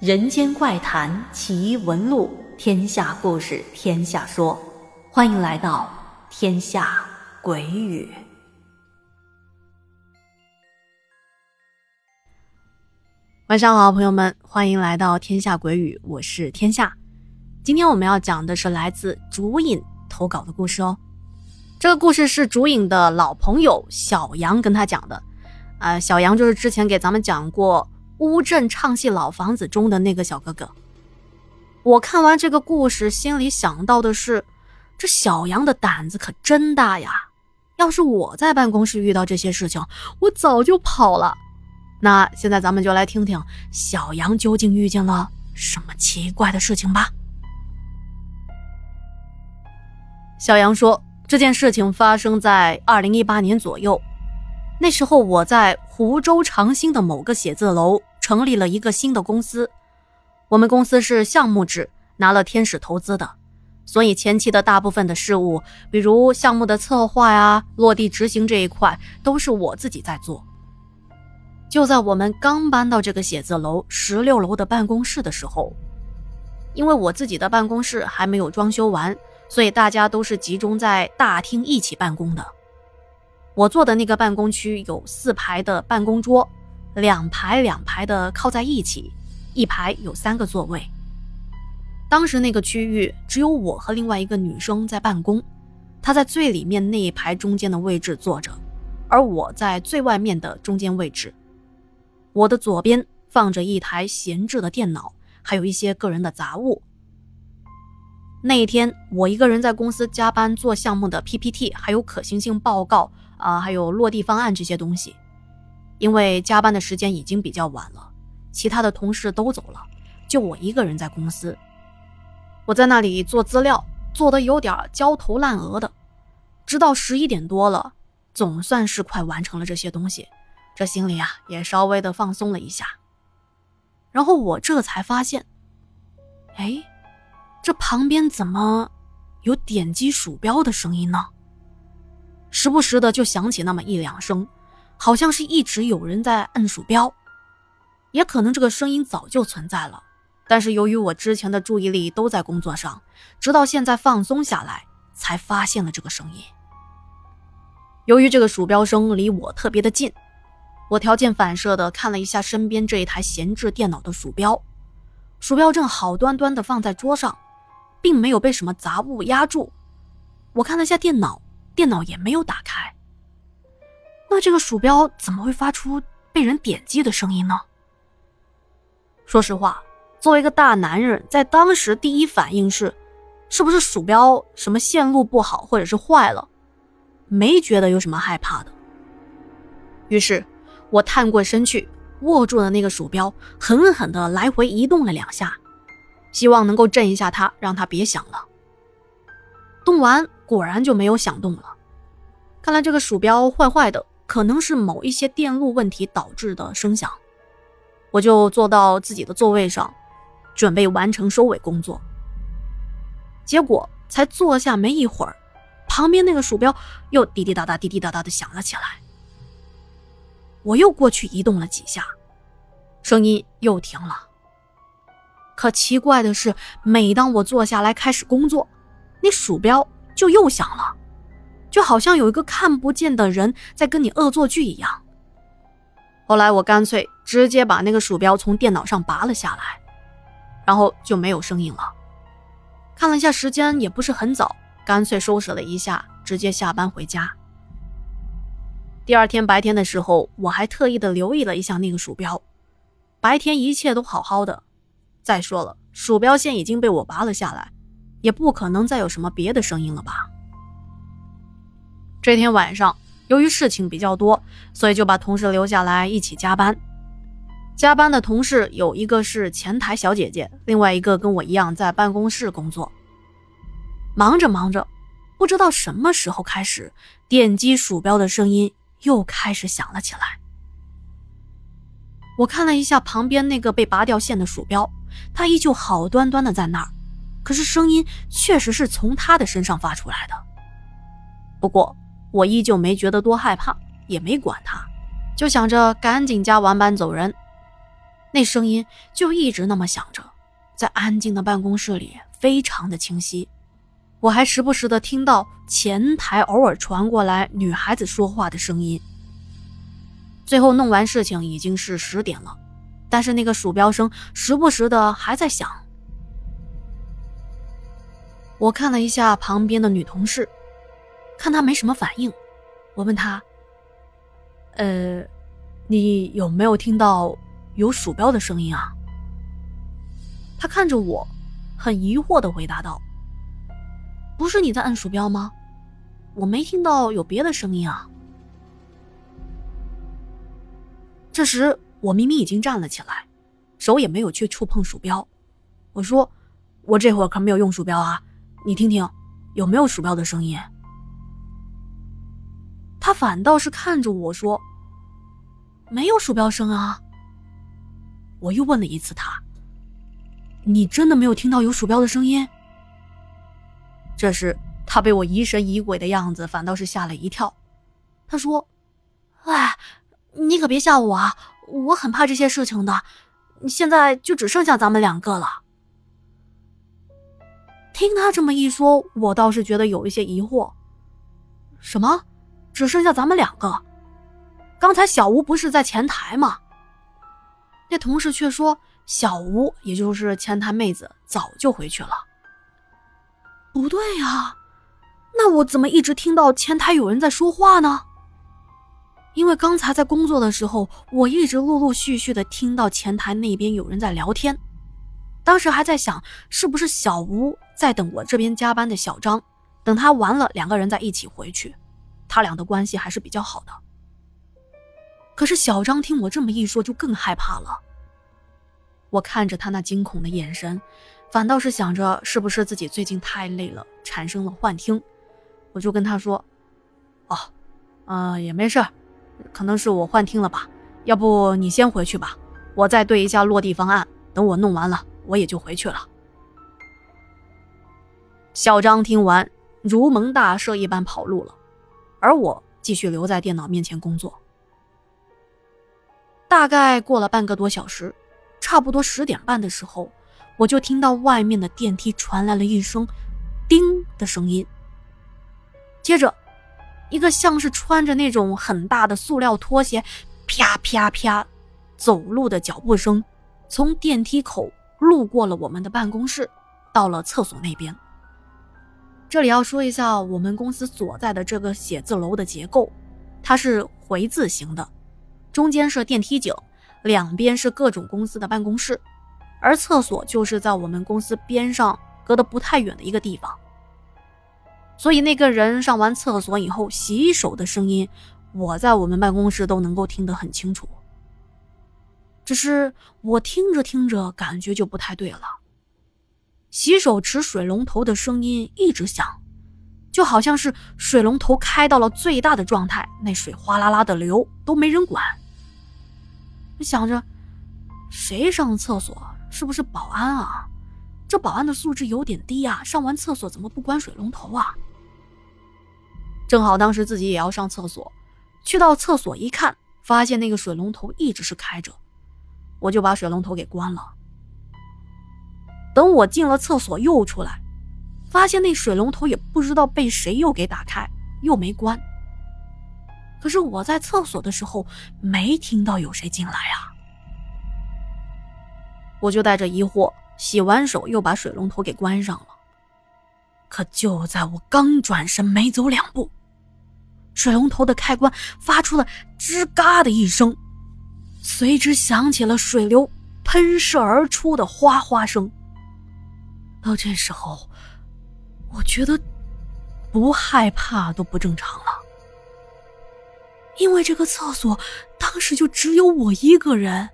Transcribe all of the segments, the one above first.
人间怪谈奇闻录，天下故事天下说，欢迎来到天下鬼语。晚上好，朋友们，欢迎来到天下鬼语，我是天下。今天我们要讲的是来自竹影投稿的故事哦。这个故事是竹影的老朋友小杨跟他讲的。呃，小杨就是之前给咱们讲过乌镇唱戏老房子中的那个小哥哥。我看完这个故事，心里想到的是，这小杨的胆子可真大呀！要是我在办公室遇到这些事情，我早就跑了。那现在咱们就来听听小杨究竟遇见了什么奇怪的事情吧。小杨说，这件事情发生在二零一八年左右。那时候我在湖州长兴的某个写字楼成立了一个新的公司，我们公司是项目制，拿了天使投资的，所以前期的大部分的事务，比如项目的策划呀、落地执行这一块，都是我自己在做。就在我们刚搬到这个写字楼十六楼的办公室的时候，因为我自己的办公室还没有装修完，所以大家都是集中在大厅一起办公的。我坐的那个办公区有四排的办公桌，两排两排的靠在一起，一排有三个座位。当时那个区域只有我和另外一个女生在办公，她在最里面那一排中间的位置坐着，而我在最外面的中间位置。我的左边放着一台闲置的电脑，还有一些个人的杂物。那一天我一个人在公司加班做项目的 PPT，还有可行性报告。啊，还有落地方案这些东西，因为加班的时间已经比较晚了，其他的同事都走了，就我一个人在公司。我在那里做资料，做的有点焦头烂额的，直到十一点多了，总算是快完成了这些东西，这心里啊也稍微的放松了一下。然后我这才发现，哎，这旁边怎么有点击鼠标的声音呢？时不时的就响起那么一两声，好像是一直有人在摁鼠标，也可能这个声音早就存在了，但是由于我之前的注意力都在工作上，直到现在放松下来才发现了这个声音。由于这个鼠标声离我特别的近，我条件反射的看了一下身边这一台闲置电脑的鼠标，鼠标正好端端的放在桌上，并没有被什么杂物压住。我看了一下电脑。电脑也没有打开，那这个鼠标怎么会发出被人点击的声音呢？说实话，作为一个大男人，在当时第一反应是，是不是鼠标什么线路不好或者是坏了？没觉得有什么害怕的。于是，我探过身去，握住了那个鼠标，狠狠的来回移动了两下，希望能够震一下它，让它别响了。动完。果然就没有响动了，看来这个鼠标坏坏的，可能是某一些电路问题导致的声响。我就坐到自己的座位上，准备完成收尾工作。结果才坐下没一会儿，旁边那个鼠标又滴滴答答、滴滴答答的响了起来。我又过去移动了几下，声音又停了。可奇怪的是，每当我坐下来开始工作，那鼠标。就又响了，就好像有一个看不见的人在跟你恶作剧一样。后来我干脆直接把那个鼠标从电脑上拔了下来，然后就没有声音了。看了一下时间，也不是很早，干脆收拾了一下，直接下班回家。第二天白天的时候，我还特意的留意了一下那个鼠标，白天一切都好好的。再说了，鼠标线已经被我拔了下来。也不可能再有什么别的声音了吧？这天晚上，由于事情比较多，所以就把同事留下来一起加班。加班的同事有一个是前台小姐姐，另外一个跟我一样在办公室工作。忙着忙着，不知道什么时候开始，点击鼠标的声音又开始响了起来。我看了一下旁边那个被拔掉线的鼠标，它依旧好端端的在那儿。可是声音确实是从他的身上发出来的。不过我依旧没觉得多害怕，也没管他，就想着赶紧加完班走人。那声音就一直那么响着，在安静的办公室里非常的清晰。我还时不时的听到前台偶尔传过来女孩子说话的声音。最后弄完事情已经是十点了，但是那个鼠标声时不时的还在响。我看了一下旁边的女同事，看他没什么反应，我问他：“呃，你有没有听到有鼠标的声音啊？”他看着我，很疑惑的回答道。不是你在按鼠标吗？我没听到有别的声音啊。这时我明明已经站了起来，手也没有去触碰鼠标。我说：“我这会儿可没有用鼠标啊，你听听，有没有鼠标的声音？”他反倒是看着我说：“没有鼠标声啊。”我又问了一次他：“你真的没有听到有鼠标的声音？”这时，他被我疑神疑鬼的样子，反倒是吓了一跳。他说：“哎，你可别吓我啊！我很怕这些事情的。现在就只剩下咱们两个了。”听他这么一说，我倒是觉得有一些疑惑。什么？只剩下咱们两个？刚才小吴不是在前台吗？那同事却说，小吴也就是前台妹子早就回去了。不对呀，那我怎么一直听到前台有人在说话呢？因为刚才在工作的时候，我一直陆陆续续的听到前台那边有人在聊天。当时还在想，是不是小吴在等我这边加班的小张，等他完了，两个人再一起回去。他俩的关系还是比较好的。可是小张听我这么一说，就更害怕了。我看着他那惊恐的眼神。反倒是想着是不是自己最近太累了，产生了幻听，我就跟他说：“哦，呃，也没事可能是我幻听了吧。要不你先回去吧，我再对一下落地方案。等我弄完了，我也就回去了。”小张听完，如蒙大赦一般跑路了，而我继续留在电脑面前工作。大概过了半个多小时，差不多十点半的时候。我就听到外面的电梯传来了一声“叮”的声音，接着，一个像是穿着那种很大的塑料拖鞋，啪啪啪，走路的脚步声，从电梯口路过了我们的办公室，到了厕所那边。这里要说一下我们公司所在的这个写字楼的结构，它是回字形的，中间是电梯井，两边是各种公司的办公室。而厕所就是在我们公司边上隔得不太远的一个地方，所以那个人上完厕所以后洗手的声音，我在我们办公室都能够听得很清楚。只是我听着听着感觉就不太对了，洗手池水龙头的声音一直响，就好像是水龙头开到了最大的状态，那水哗啦啦的流都没人管。想着，谁上厕所？是不是保安啊？这保安的素质有点低啊！上完厕所怎么不关水龙头啊？正好当时自己也要上厕所，去到厕所一看，发现那个水龙头一直是开着，我就把水龙头给关了。等我进了厕所又出来，发现那水龙头也不知道被谁又给打开，又没关。可是我在厕所的时候没听到有谁进来啊。我就带着疑惑洗完手，又把水龙头给关上了。可就在我刚转身没走两步，水龙头的开关发出了吱嘎的一声，随之响起了水流喷射而出的哗哗声。到这时候，我觉得不害怕都不正常了，因为这个厕所当时就只有我一个人。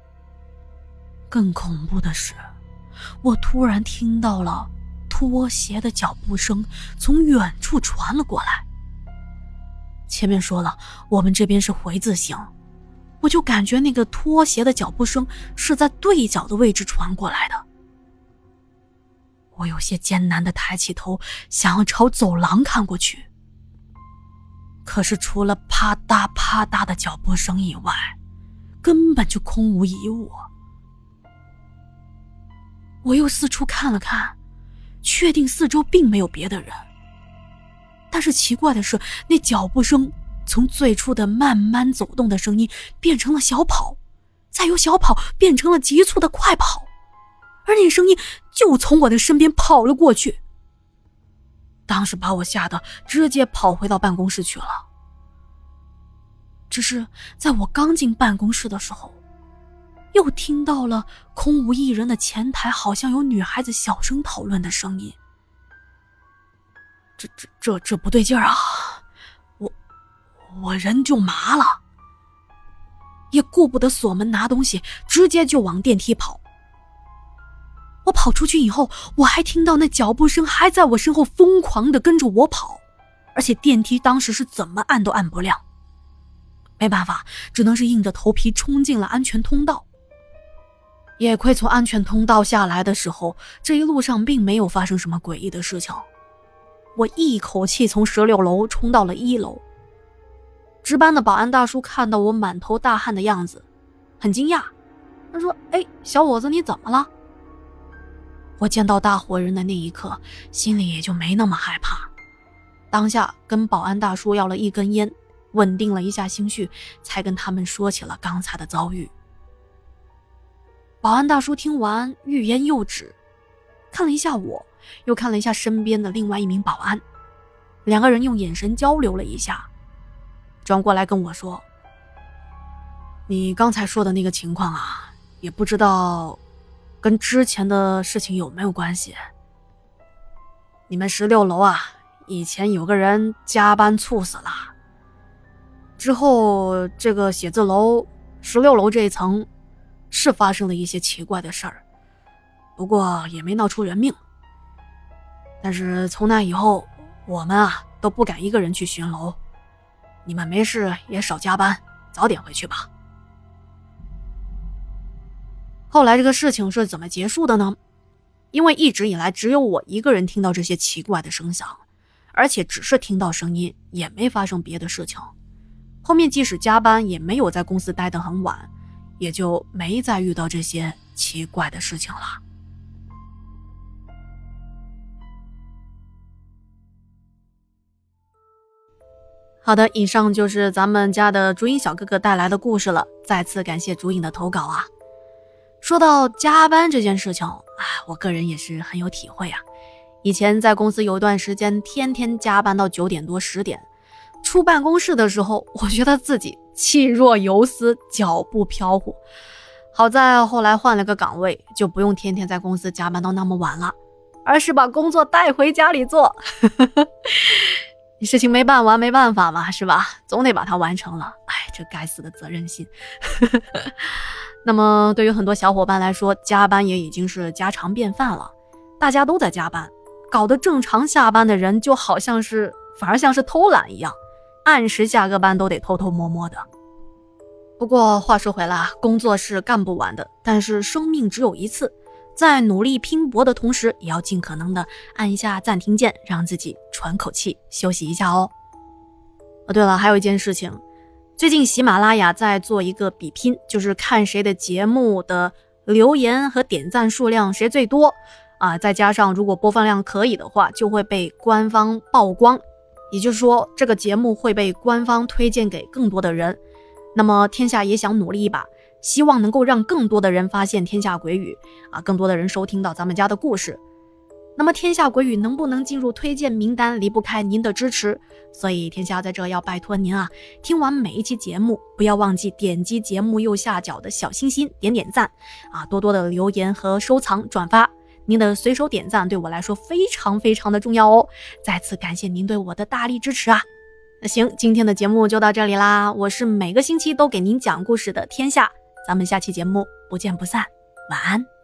更恐怖的是，我突然听到了拖鞋的脚步声从远处传了过来。前面说了，我们这边是回字形，我就感觉那个拖鞋的脚步声是在对角的位置传过来的。我有些艰难的抬起头，想要朝走廊看过去，可是除了啪嗒啪嗒的脚步声以外，根本就空无一物。我又四处看了看，确定四周并没有别的人。但是奇怪的是，那脚步声从最初的慢慢走动的声音变成了小跑，再由小跑变成了急促的快跑，而那声音就从我的身边跑了过去。当时把我吓得直接跑回到办公室去了。只是在我刚进办公室的时候，又听到了空无一人的前台，好像有女孩子小声讨论的声音。这这这这不对劲儿啊！我我人就麻了，也顾不得锁门拿东西，直接就往电梯跑。我跑出去以后，我还听到那脚步声还在我身后疯狂的跟着我跑，而且电梯当时是怎么按都按不亮。没办法，只能是硬着头皮冲进了安全通道。也亏从安全通道下来的时候，这一路上并没有发生什么诡异的事情。我一口气从十六楼冲到了一楼。值班的保安大叔看到我满头大汗的样子，很惊讶。他说：“哎，小伙子，你怎么了？”我见到大活人的那一刻，心里也就没那么害怕。当下跟保安大叔要了一根烟，稳定了一下心绪，才跟他们说起了刚才的遭遇。保安大叔听完，欲言又止，看了一下我。又看了一下身边的另外一名保安，两个人用眼神交流了一下，转过来跟我说：“你刚才说的那个情况啊，也不知道跟之前的事情有没有关系。你们十六楼啊，以前有个人加班猝死了，之后这个写字楼十六楼这一层是发生了一些奇怪的事儿，不过也没闹出人命。”但是从那以后，我们啊都不敢一个人去巡楼。你们没事也少加班，早点回去吧。后来这个事情是怎么结束的呢？因为一直以来只有我一个人听到这些奇怪的声响，而且只是听到声音，也没发生别的事情。后面即使加班，也没有在公司待得很晚，也就没再遇到这些奇怪的事情了。好的，以上就是咱们家的竹影小哥哥带来的故事了。再次感谢竹影的投稿啊！说到加班这件事情，哎，我个人也是很有体会啊。以前在公司有段时间，天天加班到九点多十点，出办公室的时候，我觉得自己气若游丝，脚步飘忽。好在后来换了个岗位，就不用天天在公司加班到那么晚了，而是把工作带回家里做。事情没办完，没办法嘛，是吧？总得把它完成了。哎，这该死的责任心。那么，对于很多小伙伴来说，加班也已经是家常便饭了。大家都在加班，搞得正常下班的人就好像是，反而像是偷懒一样，按时下个班都得偷偷摸摸的。不过话说回来，工作是干不完的，但是生命只有一次。在努力拼搏的同时，也要尽可能的按一下暂停键，让自己喘口气，休息一下哦。哦，对了，还有一件事情，最近喜马拉雅在做一个比拼，就是看谁的节目的留言和点赞数量谁最多啊，再加上如果播放量可以的话，就会被官方曝光，也就是说这个节目会被官方推荐给更多的人。那么天下也想努力一把。希望能够让更多的人发现《天下鬼语》啊，更多的人收听到咱们家的故事。那么，《天下鬼语》能不能进入推荐名单，离不开您的支持。所以，天下在这要拜托您啊，听完每一期节目，不要忘记点击节目右下角的小心心，点点赞啊，多多的留言和收藏转发。您的随手点赞对我来说非常非常的重要哦。再次感谢您对我的大力支持啊！那行，今天的节目就到这里啦。我是每个星期都给您讲故事的天下。咱们下期节目不见不散，晚安。